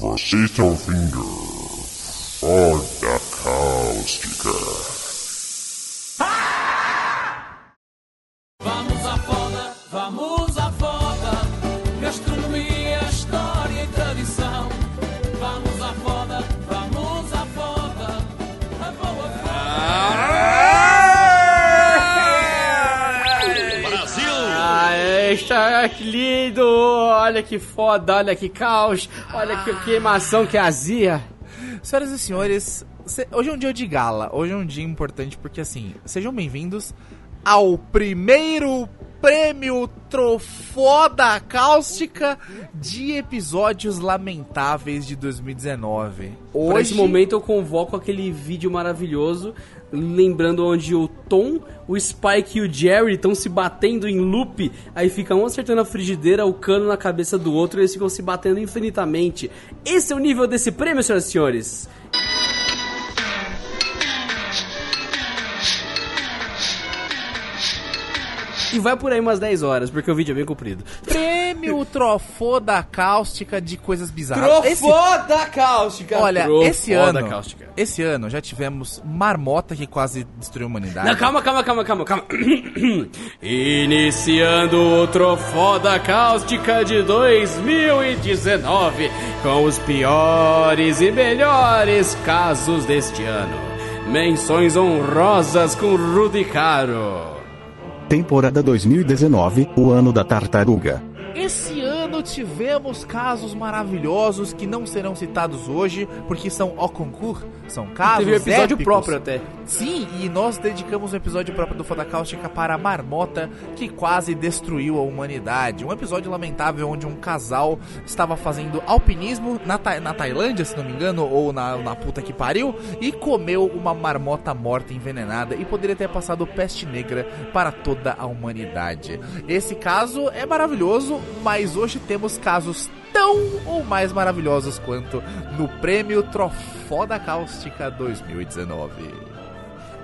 Você está ouvindo que foda, olha que caos, olha que queimação, que azia. Senhoras e senhores, se- hoje é um dia de gala. Hoje é um dia importante porque, assim, sejam bem-vindos ao primeiro prêmio Trofoda Cáustica de episódios lamentáveis de 2019. Hoje, Por esse momento eu convoco aquele vídeo maravilhoso, lembrando onde o Tom, o Spike e o Jerry estão se batendo em loop, aí fica um acertando a frigideira, o cano na cabeça do outro e eles ficam se batendo infinitamente. Esse é o nível desse prêmio, senhoras e senhores. E vai por aí umas 10 horas, porque o vídeo é bem comprido. prêmio Trofoda Cáustica de coisas bizarras. Esse- Trofoda cáustica! Olha, esse Trofoda ano, cáustica. esse ano já tivemos Marmota que quase destruiu a humanidade. Não, calma, calma, calma, calma, calma. Iniciando o Trofoda Cáustica de 2019 com os piores e melhores casos deste ano. Menções honrosas com Rudy Caro. Temporada 2019, o ano da tartaruga. Esse ano tivemos casos maravilhosos que não serão citados hoje, porque são au concurso, são casos Teve um episódio épicos. próprio até. Sim, e nós dedicamos um episódio próprio do Foda Cáustica para a marmota que quase destruiu a humanidade. Um episódio lamentável onde um casal estava fazendo alpinismo na, Ta- na Tailândia, se não me engano, ou na, na puta que pariu, e comeu uma marmota morta envenenada e poderia ter passado peste negra para toda a humanidade. Esse caso é maravilhoso, mas hoje temos casos tão ou mais maravilhosos quanto no prêmio Trofoda Cáustica 2019.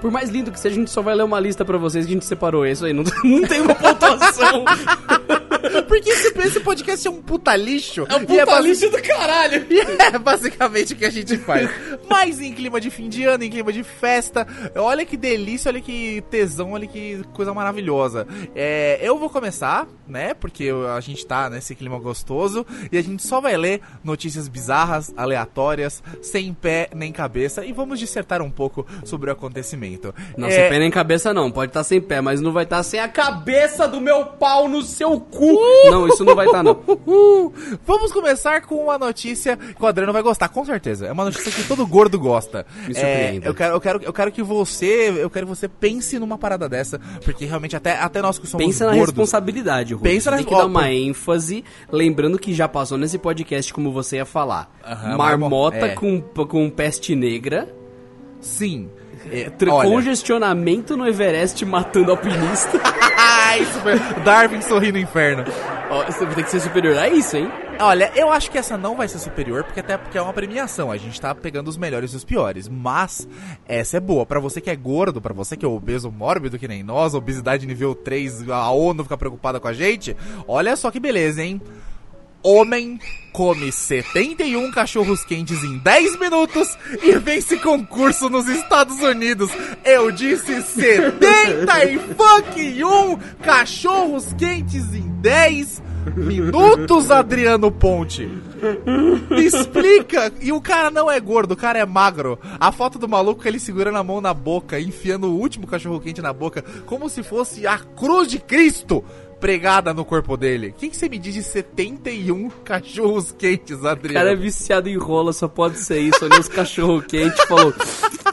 Por mais lindo que seja, a gente só vai ler uma lista pra vocês que a gente separou isso aí. Não, não tem uma pontuação. Porque esse, esse podcast é um puta lixo. É um e puta basi- lixo do caralho. E é basicamente o que a gente faz. Mas em clima de fim de ano, em clima de festa, olha que delícia, olha que tesão, olha que coisa maravilhosa. É, eu vou começar, né? Porque a gente tá nesse clima gostoso e a gente só vai ler notícias bizarras, aleatórias, sem pé nem cabeça e vamos dissertar um pouco sobre o acontecimento. Não, É, sem pé nem cabeça não. Pode estar sem pé, mas não vai estar sem a cabeça do meu pau no seu cu. Não, isso não vai estar não. Uhul! Vamos começar com uma notícia que o Adriano vai gostar, com certeza. É uma notícia que todo gordo gosta. Me É, surpreenda. eu, quero, eu, quero, eu quero que você. Eu quero que você pense numa parada dessa. Porque realmente até, até nós que somos Pensa na gordos. responsabilidade, Rui. Pensa na- Tem que ó, dar uma ênfase, lembrando que já passou nesse podcast como você ia falar. Aham, Marmota marmo- é. com, com peste negra, Sim. É, olha. congestionamento no Everest matando alpinista. Super. Darwin sorri no inferno. Ó, Você vai ter que ser superior a isso, hein? Olha, eu acho que essa não vai ser superior, porque até porque é uma premiação. A gente tá pegando os melhores e os piores. Mas essa é boa. Pra você que é gordo, pra você que é obeso mórbido que nem nós, obesidade nível 3, a ONU fica preocupada com a gente. Olha só que beleza, hein? Homem come 71 cachorros quentes em 10 minutos e vence concurso nos Estados Unidos. Eu disse 70 e fucking 1 cachorros quentes em 10 minutos, Adriano Ponte. Me explica. E o cara não é gordo, o cara é magro. A foto do maluco ele segurando a mão na boca, enfiando o último cachorro quente na boca, como se fosse a cruz de Cristo pregada no corpo dele. O que, que você me diz de 71 cachorros quentes, O cara é Adriano? viciado em rola, só pode ser isso. Olhou os cachorro quente e falou.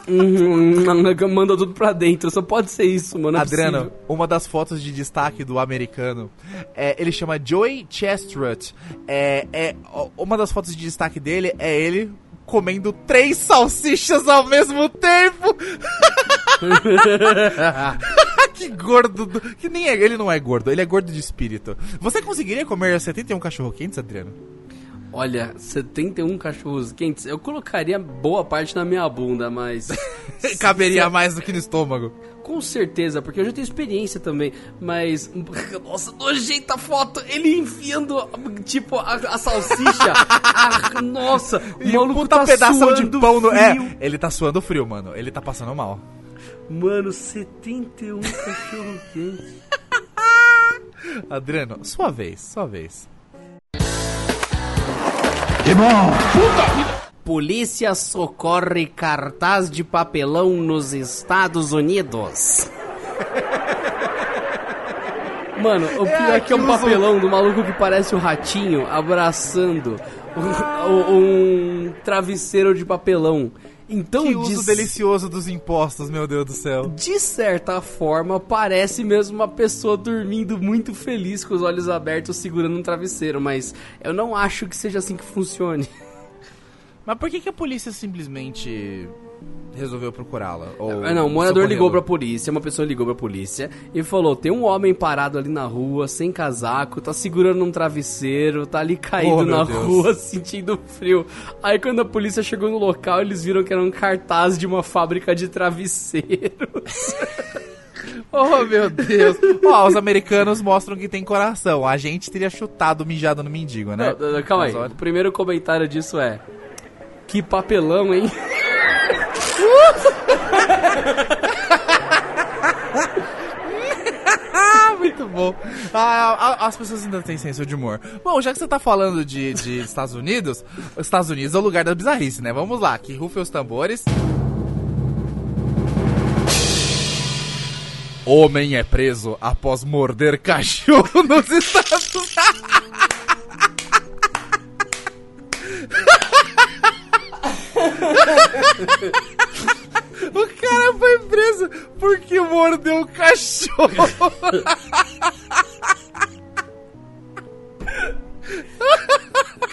"Hum, manda tudo pra dentro, só pode ser isso, mano. é Adriano, possível." uma das fotos de destaque do americano, é, ele chama Joey Chestrut. É, é, uma das fotos de destaque dele é ele comendo três salsichas ao mesmo tempo. que gordo. do- Que nem é, ele não é gordo, ele é gordo de espírito. Você conseguiria comer 71 cachorro quentes, Adriano? Olha, 71 cachorros quentes, eu colocaria boa parte na minha bunda, mas. Caberia mais do que no estômago. Com certeza, porque eu já tenho experiência também, mas. Nossa, nojenta a foto! Ele enfiando, tipo, a, a salsicha. Ah, nossa, o E maluco puta tá pedaço de pão no. frio. É, ele tá suando frio, mano. Ele tá passando mal. Mano, 71 cachorro quentes. Adriano, sua vez, sua vez. Polícia socorre cartaz de papelão nos Estados Unidos. Mano, o pior é, que é um papelão do maluco que parece o ratinho abraçando um, um travesseiro de papelão. Então, Que uso de, delicioso dos impostos, meu Deus do céu. de certa forma, parece mesmo uma pessoa dormindo muito feliz com os olhos abertos segurando um travesseiro, mas eu não acho que seja assim que funcione. Mas por que, que a polícia simplesmente resolveu procurá-la? Ou Ah, não, o morador socorrê-lo? ligou pra polícia, uma pessoa ligou pra polícia e falou: tem um homem parado ali na rua, sem casaco, tá segurando um travesseiro, tá ali caído Oh, na Deus. rua, sentindo frio. Aí quando a polícia chegou no local, eles viram que era um cartaz de uma fábrica de travesseiros. Oh, meu Deus. Ó, os americanos mostram que tem coração. A gente teria chutado mijado no mendigo, né? Não, não, calma aí, Mas olha- o primeiro comentário disso é: que papelão, hein? Muito bom. Ah, as pessoas ainda têm senso de humor. Bom, já que você tá falando de, de Estados Unidos, os Estados Unidos é o lugar da bizarrice, né? Vamos lá, que rufem os tambores. Homem é preso após morder cachorro nos Estados Unidos. O cara foi preso porque mordeu o cachorro.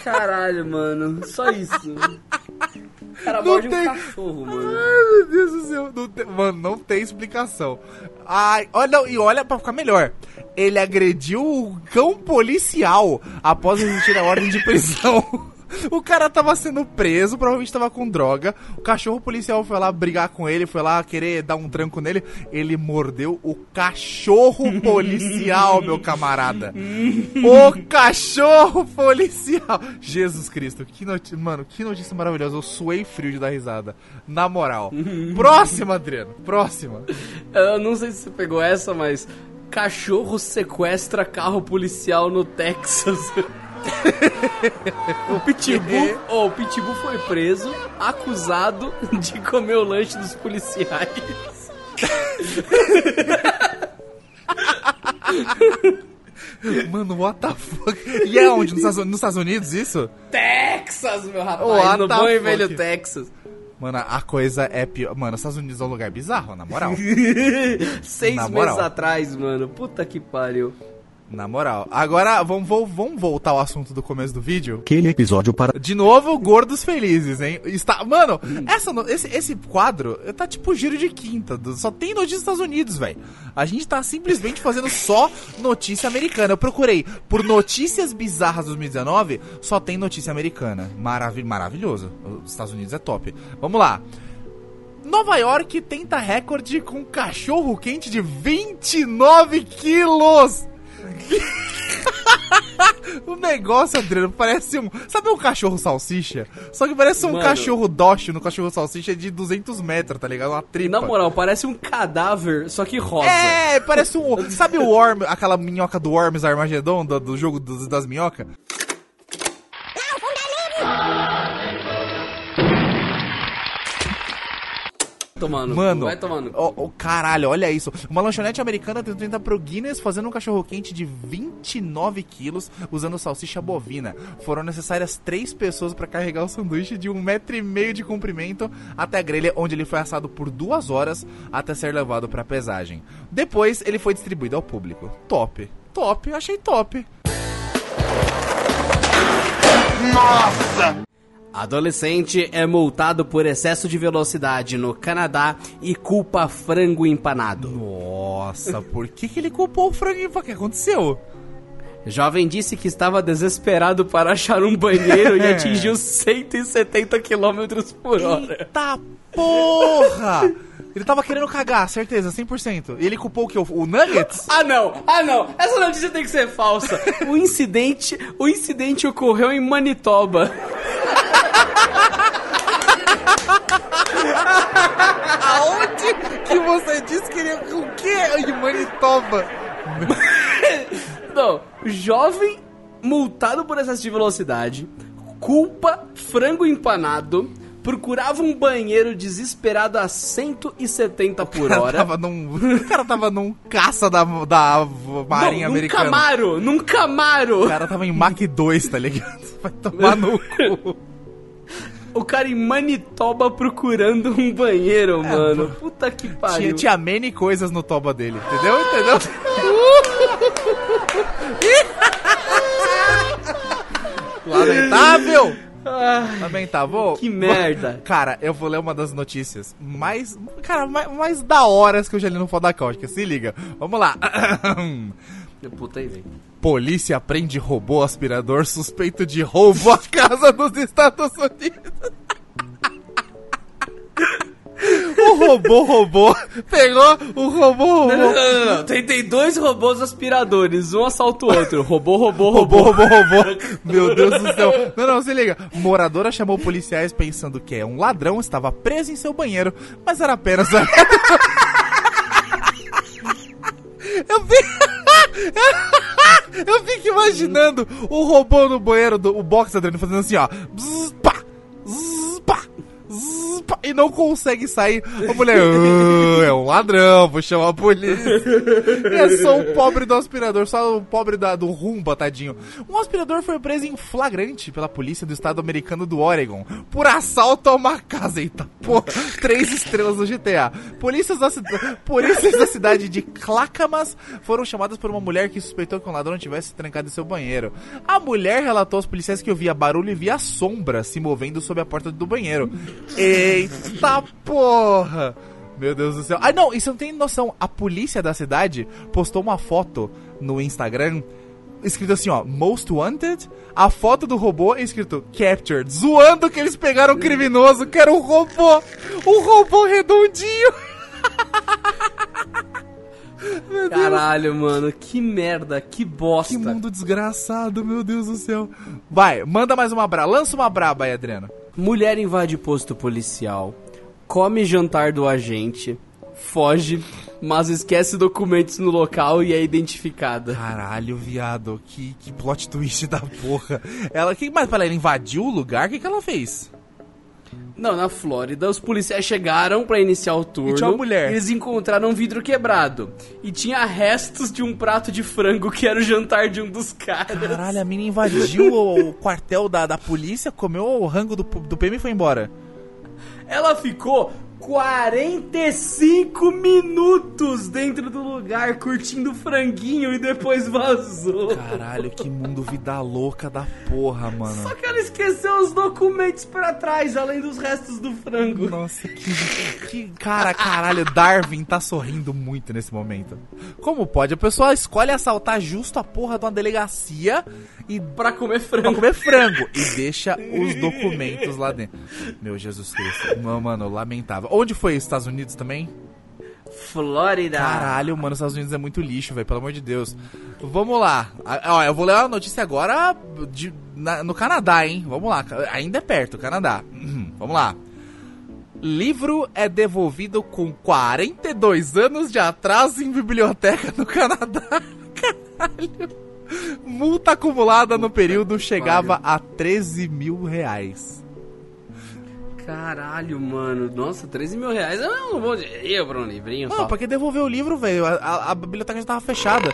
Caralho, mano, só isso. O cara Não morde tem- um cachorro, mano. Ai, meu Deus do céu. Não tem- mano, não tem explicação. Ai, olha, e olha pra ficar melhor. Ele agrediu o cão policial após existir a ordem de prisão. O cara tava sendo preso, provavelmente tava com droga. O cachorro policial foi lá brigar com ele, foi lá querer dar um tranco nele. Ele mordeu o cachorro policial, meu camarada. O cachorro policial. Jesus Cristo, que notícia, mano, que notícia maravilhosa. Eu suei frio de dar risada. Na moral. Próxima, Adriano. Próxima. Eu não sei se você pegou essa, mas cachorro sequestra carro policial no Texas. o Pitbull, oh, o Pitbull foi preso, acusado de comer o lanche dos policiais. Mano, what the fuck? E é onde? Nos Estados, nos Estados Unidos, isso? Texas, meu rapaz, What no bom e velho Texas. Mano, a coisa é pior. Mano, os Estados Unidos é um lugar bizarro, na moral. Seis Na meses moral. atrás, mano, puta que pariu. Na moral. Agora, vamos, vamos voltar ao assunto do começo do vídeo. Aquele episódio para De novo, Gordos Felizes, hein? Está, mano, essa, no- esse, esse quadro tá tipo giro de quinta. Só tem notícia dos Estados Unidos, velho. A gente tá simplesmente fazendo só notícia americana. Eu procurei por notícias bizarras 2019, só tem notícia americana. Maravi maravilhoso. Os Estados Unidos é top. Vamos lá. Nova York tenta recorde com cachorro quente de 29 quilos. O negócio, Adriano, parece um. Sabe um cachorro salsicha? Só que parece um Mano. cachorro dócil no cachorro salsicha de 200 metros, tá ligado? Uma tripa. Na moral, parece um cadáver, só que rosa. É, parece um. Sabe o Worm, aquela minhoca do Worms Armageddon, do, do jogo dos- das minhocas? Tomando, Mano, vai tomando. ó, ó, caralho, olha isso. Uma lanchonete americana tentou entrar pro Guinness fazendo um cachorro quente de 29 quilos usando salsicha bovina. Foram necessárias três pessoas para carregar o sanduíche de um metro e meio de comprimento até a grelha, onde ele foi assado por duas horas até ser levado para pesagem. Depois ele foi distribuído ao público. Top, top, achei top. Adolescente é multado por excesso de velocidade no Canadá e culpa frango empanado. Nossa, por que, que ele culpou o frango? O que aconteceu? Jovem disse que estava desesperado para achar um banheiro e atingiu 170 km por hora. Eita porra! Ele tava querendo cagar, certeza, 100%. E ele culpou o que? O Nuggets? Ah não, ah não, essa notícia tem que ser falsa. O incidente, o incidente ocorreu em Manitoba. Aonde que você disse que ele... O quê? Em Manitoba? Não, jovem multado por excesso de velocidade, culpa frango empanado, procurava um banheiro desesperado a 170 por hora. tava num, o cara tava num caça da, da Marinha Não, num Americana. Camaro, num Camaro. O cara tava em Mach 2, tá ligado? Vai tomar no cu. O cara em Manitoba procurando um banheiro, mano. pô. Puta que Tinha, pariu. tinha many coisas no toba dele, entendeu? Entendeu? Lamentável! Ai, Lamentável. que merda. Cara, eu vou ler uma das notícias mais. Cara, mais, mais da horas que eu já li no Foda Cáustica. Se liga. Vamos lá. Puta aí, velho. Polícia prende robô aspirador suspeito de roubo à casa dos Estados Unidos. O robô robô pegou o robô Não, robô. não, não, não. Tem, tem dois robôs aspiradores, um assalta o outro. Robô, robô, Robô, robô. robô, robô. Meu Deus do céu. Não, não, se liga. Moradora chamou policiais pensando que é um ladrão estava preso em seu banheiro, mas era apenas. Eu vi. Eu fico imaginando o robô no banheiro do o box Adriano fazendo assim, ó. E não consegue sair. A mulher, "Ah, é um ladrão, vou chamar a polícia. E é só o pobre do aspirador, só o pobre da, do rumba, tadinho. Um aspirador foi preso em flagrante pela polícia do estado americano do Oregon por assalto a uma casa. Eita, porra, três estrelas no GTA. Polícias da, polícias da cidade de Clackamas foram chamadas por uma mulher que suspeitou que um ladrão tivesse se trancado em seu banheiro. A mulher relatou aos policiais que ouvia barulho e via sombra se movendo sob a porta do banheiro. Eita porra! Meu Deus do céu. Ah, não, isso não tem noção. A polícia da cidade postou uma foto no Instagram escrito assim, ó, Most Wanted. A foto do robô é escrito Captured, zoando que eles pegaram o criminoso, que era um robô. Um robô redondinho. Meu Deus. Caralho, mano, que merda, que bosta. Que mundo desgraçado, meu Deus do céu. Vai, manda mais uma braba. Lança uma braba aí, Adriano. Mulher invade posto policial, come jantar do agente, foge, mas esquece documentos no local e é identificada. Caralho, viado, que, que plot twist da porra. Ela, que mais para ela invadiu o lugar? O que, que ela fez? Não, na Flórida, os policiais chegaram pra iniciar o turno. E tinha uma mulher. Eles encontraram um vidro quebrado. E tinha restos de um prato de frango que era o jantar de um dos caras. Caralho, a mina invadiu o, o quartel da, da polícia, comeu o rango do, do PM e foi embora. Ela ficou 45 minutos dentro do lugar curtindo franguinho e depois vazou. Caralho, que mundo vida louca da porra, mano. Só que ela esqueceu os documentos pra trás, além dos restos do frango. Nossa, que, que. Cara, caralho, Darwin tá sorrindo muito nesse momento. Como pode? A pessoa escolhe assaltar justo a porra de uma delegacia e Pra comer pra frango. comer frango e deixa os documentos lá dentro. Meu Jesus Cristo. Mano, mano, lamentável. Onde foi? Estados Unidos também? Flórida. Caralho, mano, os Estados Unidos é muito lixo, velho, pelo amor de Deus. Vamos lá. Ó, eu vou ler uma notícia agora de- na- no Canadá, hein? Vamos lá. Ainda é perto, Canadá. Uhum, Vamos lá. Livro é devolvido com 42 anos de atraso em biblioteca no Canadá. Caralho. Multa acumulada no período chegava a 13 mil reais. Caralho, mano. Nossa, 13 mil reais é um bom dinheiro pra um livrinho Não, só. pra que devolver o livro, velho? A, a- a biblioteca já tava fechada.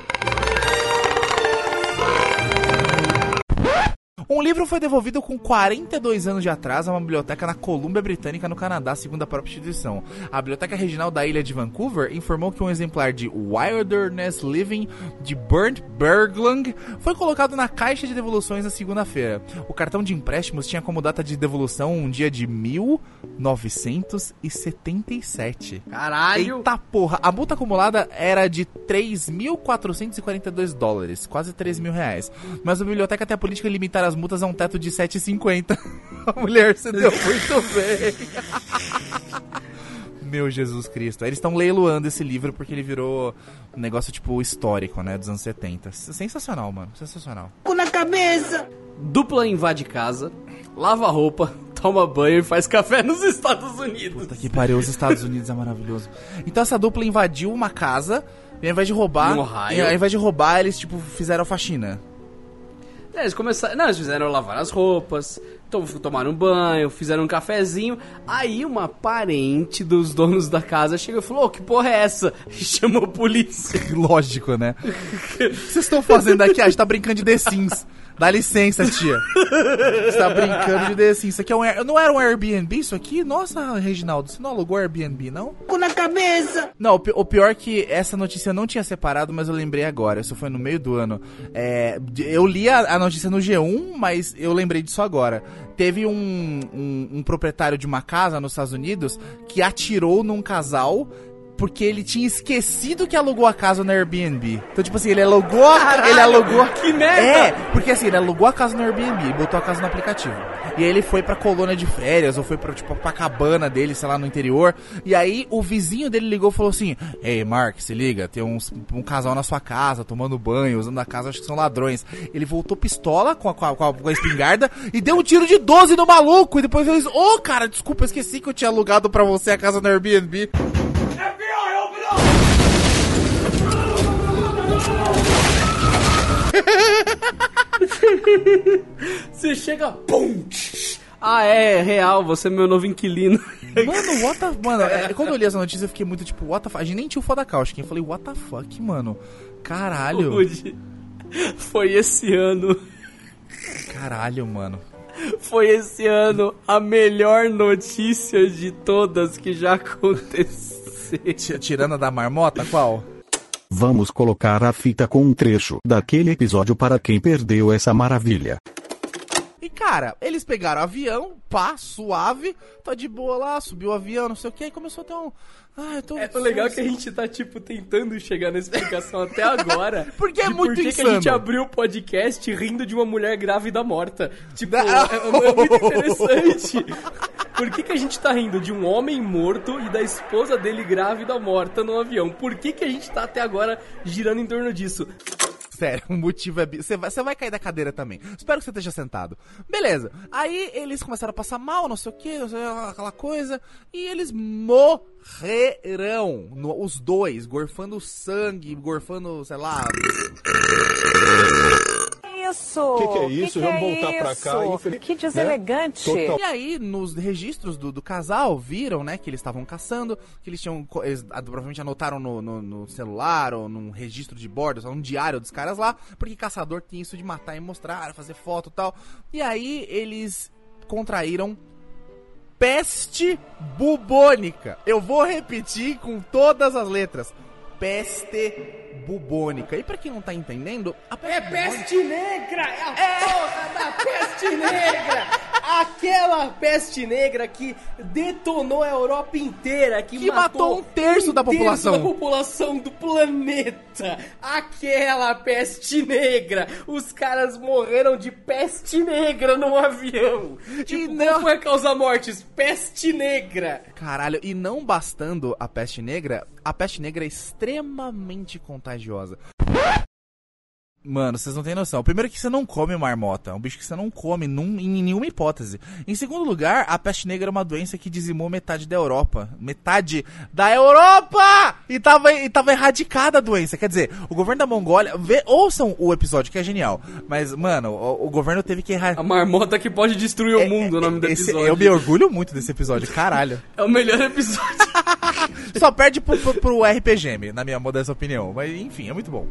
Um livro foi devolvido com 42 anos de atraso a uma biblioteca na Colômbia Britânica, no Canadá, segundo a própria instituição. A Biblioteca Regional da Ilha de Vancouver informou que um exemplar de Wilderness Living de Bernd Berglang foi colocado na caixa de devoluções na segunda-feira. O cartão de empréstimos tinha como data de devolução um dia de 1977. Caralho! Eita porra, a multa acumulada era de 3.442 dólares, quase 3 mil reais. Mas a biblioteca tem a política de limitar as multas a um teto de 7,50. A mulher se deu muito bem. Meu Jesus Cristo. Eles estão leiloando esse livro porque ele virou um negócio tipo histórico, né, dos anos 70. Sensacional, mano, sensacional. Dupla invade casa, lava roupa, toma banho e faz café nos Estados Unidos. Puta que pariu, os Estados Unidos é maravilhoso. Então essa dupla invadiu uma casa e ao invés de roubar, No Ohio. e ao invés de roubar, eles tipo fizeram a faxina. É, eles começaram. Não, eles fizeram lavar as roupas, to- tomaram um banho, fizeram um cafezinho. Aí uma parente dos donos da casa chegou e falou: Ô, que porra é essa? E chamou a polícia. Lógico, né? O que vocês estão fazendo aqui? Ah, a gente tá brincando de The Sims. Dá licença, tia. Você tá brincando de The Sims. Isso aqui é um Air... Não era um Airbnb isso aqui? Nossa, Reginaldo, você não alugou Airbnb, não? na cabeça. Não, o pi- o pior é que essa notícia eu não tinha separado, mas eu lembrei agora. Isso foi no meio do ano. É, eu li a, a notícia no G1, mas eu lembrei disso agora. Teve um, um, um proprietário de uma casa nos Estados Unidos que atirou num casal porque ele tinha esquecido que alugou a casa no Airbnb. Então, tipo assim, ele alugou a, ele alugou que merda! É, porque assim, ele alugou a casa no Airbnb e botou a casa no aplicativo. E aí ele foi pra colônia de férias, ou foi pra, tipo, pra cabana dele, sei lá, no interior. E aí o vizinho dele ligou e falou assim: Ei, Mark, se liga, tem uns, um casal na sua casa, tomando banho, usando a casa, acho que são ladrões. Ele voltou pistola com a, com a, com a- com a espingarda e deu um tiro de 12 no maluco. E depois ele disse: Ô, cara, desculpa, eu esqueci que eu tinha alugado pra você a casa no Airbnb. Você chega, pum! Ah, é, é real, você é meu novo inquilino. Mano, what the... Mano, é, quando eu li essa notícia eu fiquei muito tipo, what the fuck? A gente nem tinha o foda cáustica. Eu falei, what the fuck, mano? Caralho. Rude. Foi esse ano. Caralho, mano. Foi esse ano a melhor notícia de todas que já aconteceu. Ti- Tirando a da marmota, qual? Vamos colocar a fita com um trecho daquele episódio para quem perdeu essa maravilha. Cara, eles pegaram o avião, pá, suave, tá de boa lá, subiu o avião, não sei o que, e começou a ter um. Ah, eu tô. É o legal que a gente tá, tipo, tentando chegar na explicação até agora. Porque é muito por que que a insano. gente abriu o podcast rindo de uma mulher grávida morta. Tipo, Não. é, é muito interessante. Por que, que a gente tá rindo de um homem morto e da esposa dele grávida morta no avião? Por que, que a gente tá até agora girando em torno disso? Sério, o motivo é. Você vai, você vai cair da cadeira também. Espero que você esteja sentado. Beleza. Aí eles começaram a passar mal, não sei o que, aquela coisa. E eles morrerão. No- os dois, gorfando sangue, gorfando, sei lá. Isso. Que que é isso? Vamos voltar pra cá, isso? infeliz- Que né? deselegante. Total- E aí, nos registros do, do casal, viram, né, que eles estavam caçando, que eles tinham. Eles, provavelmente anotaram no, no- no celular ou num registro de bordo, ou num diário dos caras lá, porque caçador tem isso de matar e mostrar, fazer foto e tal. E aí, eles contraíram peste bubônica. Eu vou repetir com todas as letras. Peste bubônica. E pra quem não tá entendendo, a peste bubônica- Peste negra! É a porra da peste negra! Aquela peste negra que detonou a Europa inteira, que, Que matou um terço da população. da população do planeta. Aquela peste negra. Os caras morreram de peste negra no avião. Tipo, não- qual foi causa mortes? Peste negra. Caralho, e não bastando a peste negra, a peste negra é extremamente contagiosa. Mano, vocês não têm noção. Primeiro que você não come marmota. É um bicho que você não come num- em nenhuma hipótese. Em segundo lugar, a peste negra é uma doença que dizimou metade da Europa. Metade da Europa! E tava, e tava erradicada a doença. Quer dizer, o governo da Mongólia... Vê, ouçam o episódio, que é genial. Mas, mano, o, o governo teve que A erradicar... marmota que pode destruir o mundo, o nome do episódio. eu me orgulho muito desse episódio, caralho. É o melhor episódio. Só perde pro, pro, pro RPGM, na minha modesta opinião. Mas enfim, é muito bom.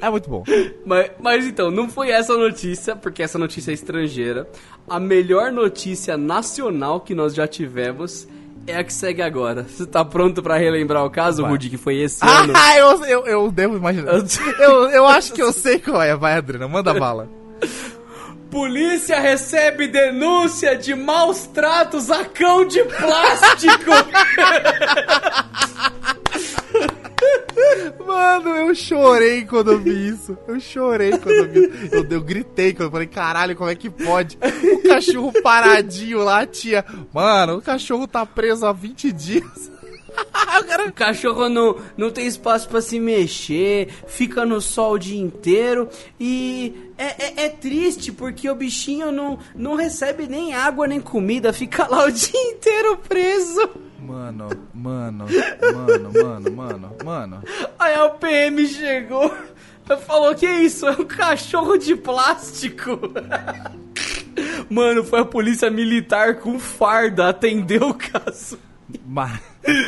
É muito bom. Mas, mas então, não foi essa notícia, porque essa notícia é estrangeira. A melhor notícia nacional que nós já tivemos é a que segue agora. Você tá pronto pra relembrar o caso, Vai. Rudy, que foi esse ano? Ah, eu, eu, eu devo imaginar. Eu, eu acho que eu sei qual é. Vai, Adriana, manda bala. Polícia recebe denúncia de maus tratos a cão de plástico. Mano, eu chorei quando eu vi isso. Eu chorei quando eu vi isso. Eu, eu gritei quando eu falei, caralho, como é que pode? O cachorro paradinho lá, tia. Mano, o cachorro tá preso há 20 dias. O cachorro não, não tem espaço pra se mexer, fica no sol o dia inteiro e é, é- é triste porque o bichinho não, não recebe nem água nem comida, fica lá o dia inteiro preso. Mano, mano, mano, mano, mano, mano. Aí a PM chegou e falou: Que isso? É um cachorro de plástico. Mano, foi a polícia militar com farda atender o caso. Ma-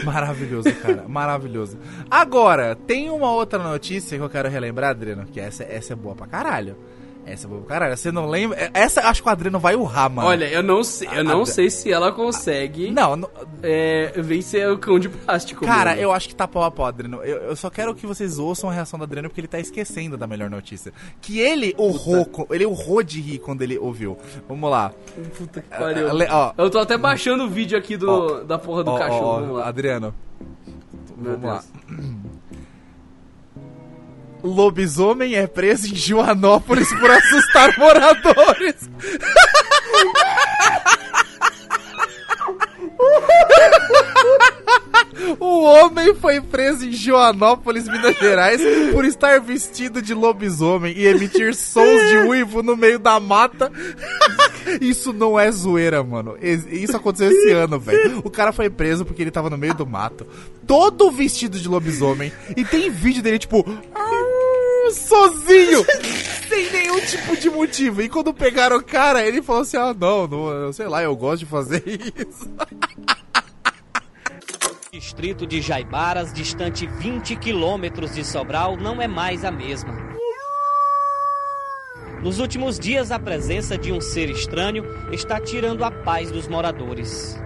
maravilhoso, cara. Maravilhoso. Agora, tem uma outra notícia que eu quero relembrar, Adriano, que essa, essa é boa pra caralho. Essa é boa caralho. Você não lembra? Essa acho que o Adriano vai urrar, mano. Olha, eu não sei, eu não Ah, sei se ela consegue Não, não- é, vencer o cão de plástico. cara, mano. eu acho que tá pau a pau, Adriano. Eu, eu só quero que vocês ouçam a reação do Adriano, porque ele tá esquecendo da melhor notícia. Que ele urrou, co- ele urrou de rir quando ele ouviu. Vamos lá. Puta que pariu. Le- ó. Eu tô até baixando o vídeo aqui do, Ó. da porra do cachorro. Vamos lá. Adriano. Meu Vamos lá. Lobisomem é preso em Joanópolis por assustar moradores. O homem foi preso em Joanópolis, Minas Gerais, por estar vestido de lobisomem e emitir sons de uivo no meio da mata. Isso não é zoeira, mano. Isso aconteceu esse ano, velho. O cara foi preso porque ele tava no meio do mato, todo vestido de lobisomem, e tem vídeo dele, tipo, "Ah", sozinho, sem nenhum tipo de motivo. E quando pegaram o cara, ele falou assim: ah, não, não, sei lá, eu gosto de fazer isso. Distrito de Jaibaras, distante 20 quilômetros de Sobral, não é mais a mesma. Nos últimos dias, a presença de um ser estranho está tirando a paz dos moradores.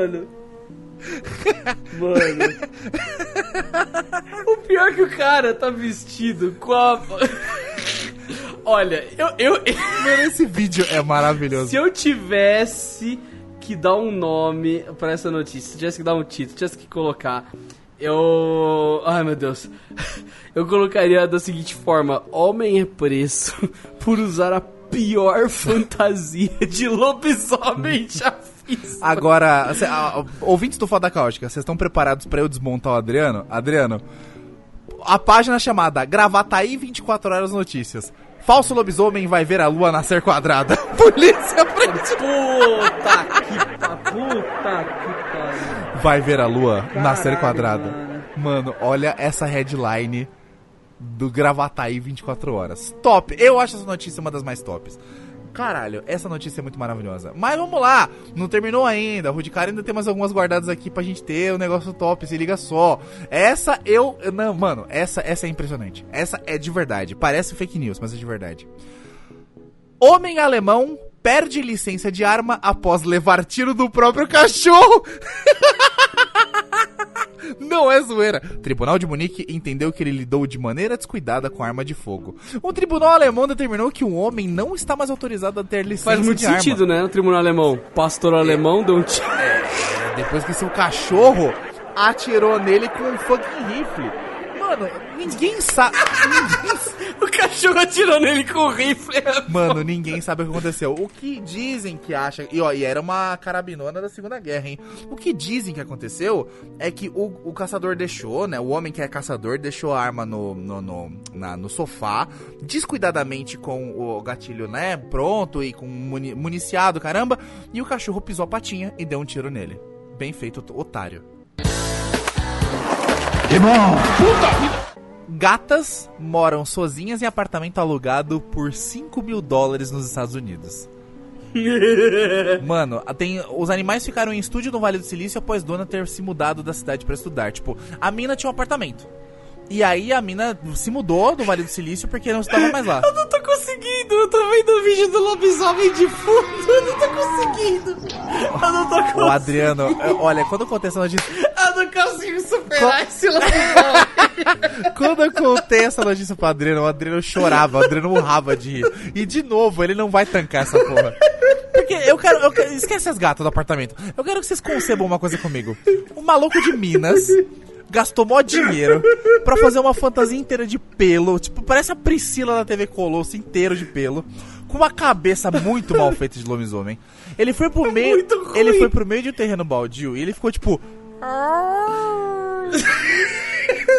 Mano. Mano. o pior é que o cara tá vestido com a. Olha, eu, eu, Mano, esse vídeo é maravilhoso. se eu tivesse que dar um nome pra essa notícia, se tivesse que dar um título, se tivesse que colocar, eu. Ai meu Deus. Eu colocaria da seguinte forma: Homem é preso por usar a pior fantasia de lobisomem já fiz. Agora, cê- a- ouvintes do Foda Cáustica, vocês estão preparados pra eu desmontar o Adriano? Adriano, a página chamada Gravataí 24 Horas Notícias. Falso lobisomem vai ver a lua nascer quadrada. Polícia prende. Puta que pa... Puta que pariu. Vai ver a lua nascer Caralho, quadrada. mano. Mano, olha essa headline do Gravataí 24 Horas. Top! Eu acho essa notícia uma das mais tops. Caralho, essa notícia é muito maravilhosa. Mas vamos lá, não terminou ainda. O Rudicara ainda tem mais algumas guardadas aqui pra gente ter um negócio top, se liga só. Essa eu. Não, mano, essa, essa é impressionante. Essa é de verdade. Parece fake news, mas é de verdade. Homem alemão perde licença de arma após levar tiro do próprio cachorro. Não é zoeira. Tribunal de Munique entendeu que ele lidou de maneira descuidada com arma de fogo. Um tribunal alemão determinou que o homem não está mais autorizado a ter licença Faz muito de arma. sentido, né? O tribunal alemão. Pastor alemão deu um tiro. Depois que seu cachorro atirou nele com um fucking rifle. Mano, ninguém sabe. O cachorro atirou nele com o rifle. Mano, ninguém sabe o que aconteceu. O que dizem que acha. E ó, e era uma carabinona da Segunda Guerra, hein? O que dizem que aconteceu é que o, o caçador deixou, né? O homem que é caçador deixou a arma no, no, no, na- no sofá, descuidadamente com o gatilho, né? Pronto e com muni, municiado, caramba. E o cachorro pisou a patinha e deu um tiro nele. Bem feito, otário. Gatas moram sozinhas em apartamento alugado por 5 mil dólares nos Estados Unidos. Mano, tem, os animais ficaram em estúdio no Vale do Silício após Dona ter se mudado da cidade pra estudar. Tipo, a mina tinha um apartamento. E aí a mina se mudou do Vale do Silício porque não estava mais lá. Eu não tô conseguindo, eu tô vendo o vídeo do lobisomem de fundo, eu não tô conseguindo. Eu não tô conseguindo. Adriano, é, olha, quando acontece essa notícia. Eu não consigo superar esse lobisomem. Quando eu contei essa notícia pro Adriano, o Adriano chorava, o Adriano urrava de rir. E de novo, ele não vai tancar essa porra. Porque eu quero, eu quero. Esquece as gatas do apartamento. Eu quero que vocês concebam uma coisa comigo. O maluco de Minas gastou mó dinheiro pra fazer uma fantasia inteira de pelo. Tipo, parece a Priscila da TV Colosso inteiro de pelo. Com uma cabeça muito mal feita de lobisomem. Ele foi pro meio. muito ruim. Ele foi pro meio de um terreno baldio e ele ficou tipo.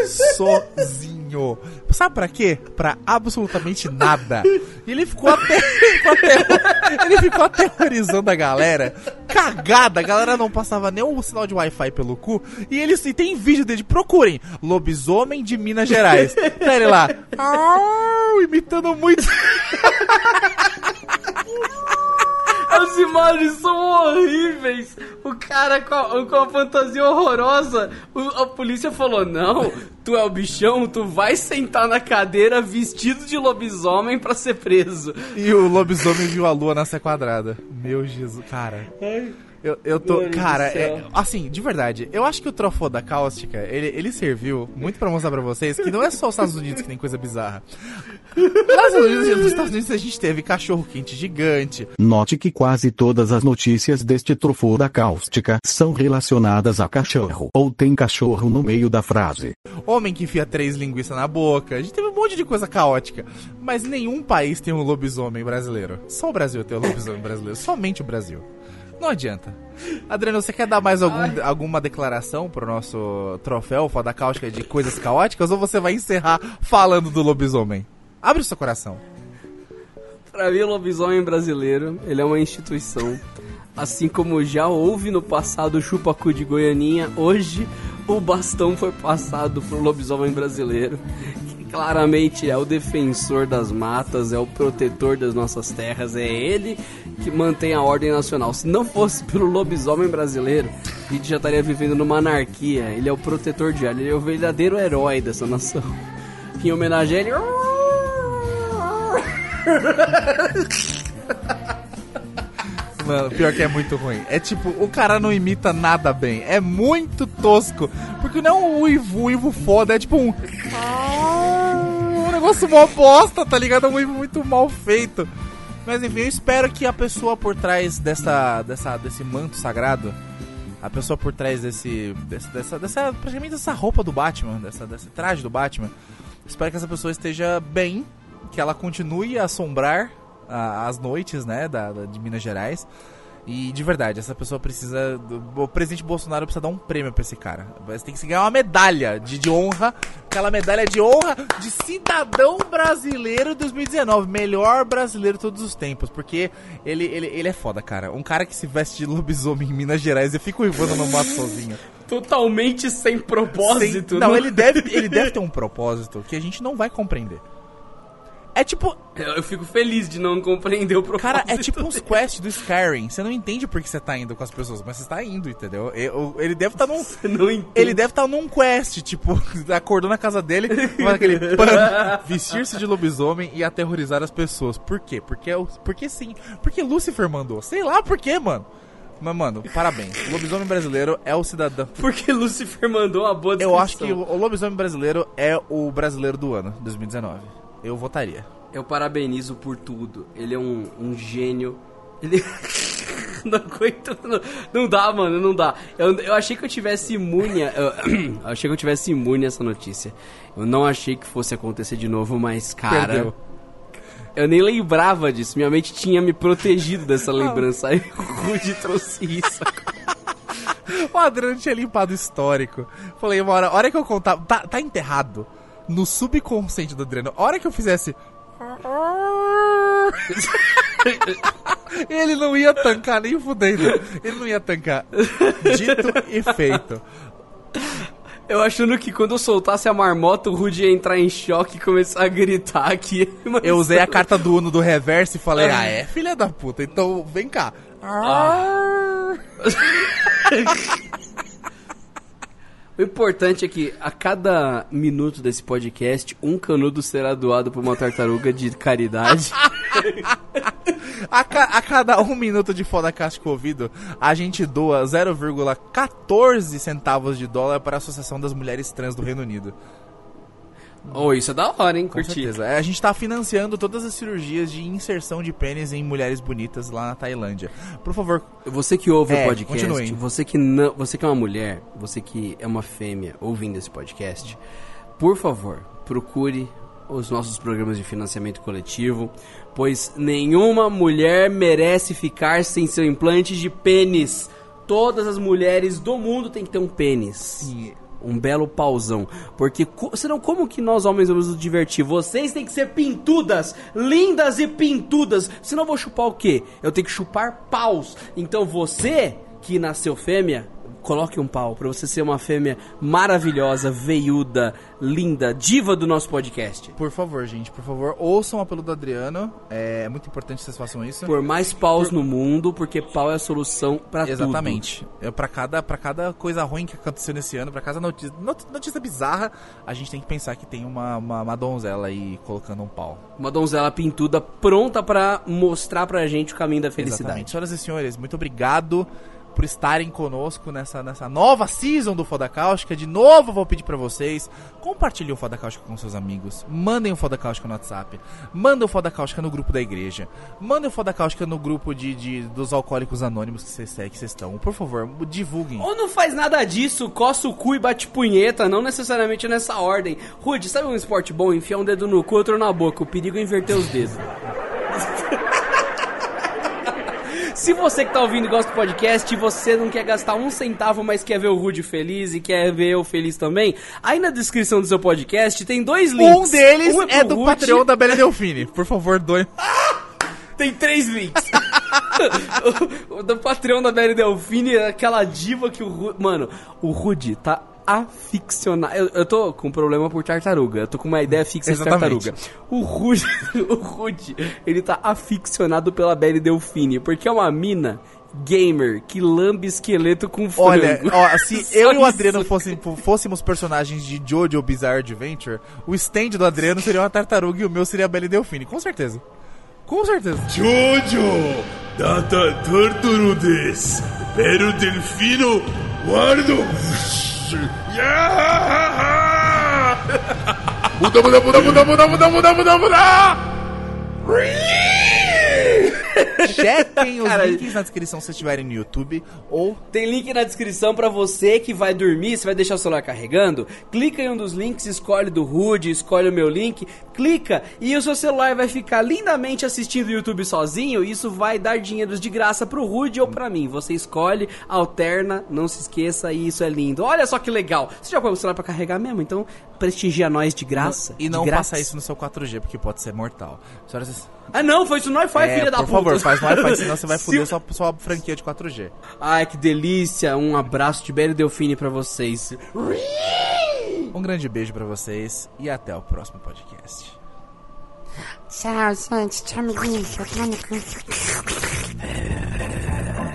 Sozinho. Sabe pra quê? Pra absolutamente nada. E ele ficou até. ele ficou aterrorizando a galera. Cagada, a galera não passava nem o sinal de Wi-Fi pelo cu. E ele e tem vídeo dele, procurem. Lobisomem de Minas Gerais. Tá ele lá. Imitando muito. As imagens são horríveis. O cara com a, com a fantasia horrorosa. O- a polícia falou: Não, tu é o bichão, tu vai sentar na cadeira vestido de lobisomem pra ser preso. E o lobisomem viu a lua nascer quadrada. Meu Jesus, cara. Eu, eu tô. Cara, é- assim, de verdade, eu acho que o troféu da cáustica, ele, ele serviu muito pra mostrar pra vocês que não é só os Estados Unidos que tem coisa bizarra. Nos Estados Unidos, nos Estados Unidos a gente teve cachorro quente gigante. Note que quase todas as notícias deste troféu da cáustica são relacionadas a cachorro, ou tem cachorro no meio da frase. Homem que enfia três linguiças na boca. A gente teve um monte de coisa caótica. Mas nenhum país tem um lobisomem brasileiro. Só o Brasil tem um lobisomem brasileiro. Somente o Brasil. Não adianta. Adriano, você quer dar mais algum, alguma declaração pro nosso troféu Foda Cáustica de coisas caóticas? Ou você vai encerrar falando do lobisomem? Abre o seu coração. Pra mim, o lobisomem brasileiro, ele é uma instituição. Assim como já houve no passado o chupacu de Goianinha, hoje o bastão foi passado pro lobisomem brasileiro. Claramente é o defensor das matas, é o protetor das nossas terras, é ele que mantém a ordem nacional. Se não fosse pelo lobisomem brasileiro, a gente já estaria vivendo numa anarquia. Ele é o protetor de ar, ele é o verdadeiro herói dessa nação. Em homenagem a ele. Mano, pior que é muito ruim. É tipo, o cara não imita nada bem. É muito tosco. Porque não é um uivo, uivo foda, é tipo um. Negócio mó bosta, tá ligado? Uivo muito mal feito. Mas enfim, eu espero que a pessoa por trás dessa, dessa, desse manto sagrado, a pessoa por trás desse, desse dessa, dessa, praticamente dessa roupa do Batman, dessa, desse traje do Batman, espero que essa pessoa esteja bem, que ela continue a assombrar a- as noites, né, da, da- de Minas Gerais. E de verdade, essa pessoa precisa. O presidente Bolsonaro precisa dar um prêmio pra esse cara. Você tem que ganhar uma medalha de, de honra. Aquela medalha de honra de cidadão brasileiro 2019. Melhor brasileiro de todos os tempos. Porque ele, ele, ele é foda, cara. Um cara que se veste de lobisomem em Minas Gerais e fica uivando no mato sozinho. Totalmente sem propósito. Sem- não, né? ele deve, ele deve ter um propósito que a gente não vai compreender. É tipo, Eu eu fico feliz de não compreender o propósito. Cara, é tipo uns quests do Skyrim. Você não entende por que você tá indo com as pessoas, mas você tá indo, entendeu? Eu- Ele deve estar num. Você não entende. Ele deve estar num quest, tipo, acordou na casa dele, faz aquele vestir-se de lobisomem e aterrorizar as pessoas. Por quê? Porque, é o- porque sim. Porque Lucifer mandou. Sei lá por quê, mano. Mas, mano, parabéns. O lobisomem brasileiro é o cidadão. Porque Lucifer mandou uma boa Eu descrição. acho que o lobisomem brasileiro é o brasileiro do ano, 2019. Eu votaria. Eu parabenizo por tudo. Ele é um, um gênio. Ele. não aguento. Não, não dá, mano, não dá. Eu, eu achei que eu tivesse imune. a- Eu, achei que eu tivesse imune a essa notícia. Eu não achei que fosse acontecer de novo, mas, cara. Perdeu. Eu nem lembrava disso. Minha mente tinha me protegido dessa lembrança. Aí o Rude trouxe isso. O Adriano tinha limpado o histórico. Falei, uma hora, a hora que eu contar. Tá, tá enterrado no subconsciente do Adriano. A hora que eu fizesse. Ele não ia tancar nem fudendo. Ele não ia tancar. Dito e feito. Eu achando que quando eu soltasse a marmota, o Rudy ia entrar em choque e começar a gritar aqui. Mas- Eu usei a carta do Uno do reverso e falei, ah, é, filha da puta, então vem cá. O importante é que a cada minuto desse podcast, um canudo será doado por uma tartaruga de caridade. A, ca- a cada um minuto de foda caixa ouvido, a gente doa 0,14 centavos de dólar para a Associação das Mulheres Trans do Reino Unido. Oh, isso é da hora, hein? Com Curti. certeza. É, A gente tá financiando todas as cirurgias de inserção de pênis em mulheres bonitas lá na Tailândia. Por favor, Você que ouve É, o podcast, você que não, você que é uma mulher, você que é uma fêmea ouvindo esse podcast, por favor, procure os nossos programas de financiamento coletivo, pois nenhuma mulher merece ficar sem seu implante de pênis. Todas as mulheres do mundo têm que ter um pênis. Um belo pauzão. Porque senão, como que nós homens vamos nos divertir? Vocês têm que ser pintudas, lindas e pintudas. Senão eu vou chupar o quê? Eu tenho que chupar paus. Então você, que nasceu fêmea, coloque um pau pra você ser uma fêmea maravilhosa, veiuda, linda, diva do nosso podcast. por favor, gente, por favor, ouçam o apelo do Adriano. É muito importante que vocês façam isso. Por mais paus no mundo, porque pau é a solução pra tudo. Exatamente. É, pra, cada, pra cada coisa ruim que aconteceu nesse ano, pra cada notícia, not- notícia bizarra, a gente tem que pensar que tem uma, uma, uma donzela aí colocando um pau. Uma donzela pintuda pronta pra mostrar pra gente o caminho da felicidade. Exatamente. Senhoras e senhores, muito obrigado por estarem conosco nessa, nessa nova season do Foda Cáustica. De novo, vou pedir pra vocês, compartilhem o Foda Cáustica com seus amigos, mandem o Foda Cáustica no WhatsApp, mandem o Foda Cáustica no grupo da igreja, mandem o Foda Cáustica no grupo de, de- dos alcoólicos anônimos que vocês que vocês estão. Por favor, divulguem. Ou não faz nada disso, coça o cu e bate punheta, não necessariamente nessa ordem. Rude, sabe um esporte bom? Enfiar um dedo no cu, outro na boca. O perigo é inverter os dedos. Se você que tá ouvindo e gosta do podcast e você não quer gastar um centavo, mas quer ver o Rude feliz e quer ver eu feliz também, aí na descrição do seu podcast tem dois links. Um deles Um é pro do Rude, Patreon da Bela Delfine. Por favor, doe. Tem três links. o, o do Patreon da Mary Delfine é aquela diva que o Ru... Mano, o Rudy tá aficionado. Eu, eu tô com problema por tartaruga. Eu tô com uma ideia fixa Exatamente. de tartaruga. O Rudy, o Rudy, ele tá aficionado pela Belly Delfine, porque é uma mina gamer que lambe esqueleto com frango. Olha, ó, se eu e o. Adriano fossem, fôssemos personagens de Jojo Bizarre Adventure, o stand do Adriano seria uma tartaruga e o meu seria a Bela Delfine, com certeza. Com certeza. Jojo, data torturu des, pero delfino guardo. Yeah! Muda, muda, muda, muda, muda, muda, muda, muda, muda! Chequem os Cara, links na descrição se estiverem no YouTube ou Tem link na descrição pra você que vai dormir, você vai deixar o celular carregando. Clica em um dos links, escolhe do Rude, escolhe o meu link, clica e o seu celular vai ficar lindamente assistindo o YouTube sozinho. E isso vai dar dinheiros de graça pro Rude ou pra mim. Você escolhe, alterna, não se esqueça e isso é lindo. Olha só que legal. Você já põe o celular pra carregar mesmo, então prestigia nós de graça. e de não faça isso no seu 4G porque pode ser mortal. Senhoras e Ah não, foi isso no Wi-Fi, é, filha da por puta. favor, faz no Wi-Fi, senão você vai Se foder sua, sua franquia de 4G. Ai, que delícia. Um abraço de Belo Delfine pra vocês. Um grande beijo pra vocês e até o próximo podcast. Tchau, gente. Tchau, amiguinho. Cu.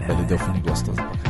Bela Delfine gostoso pra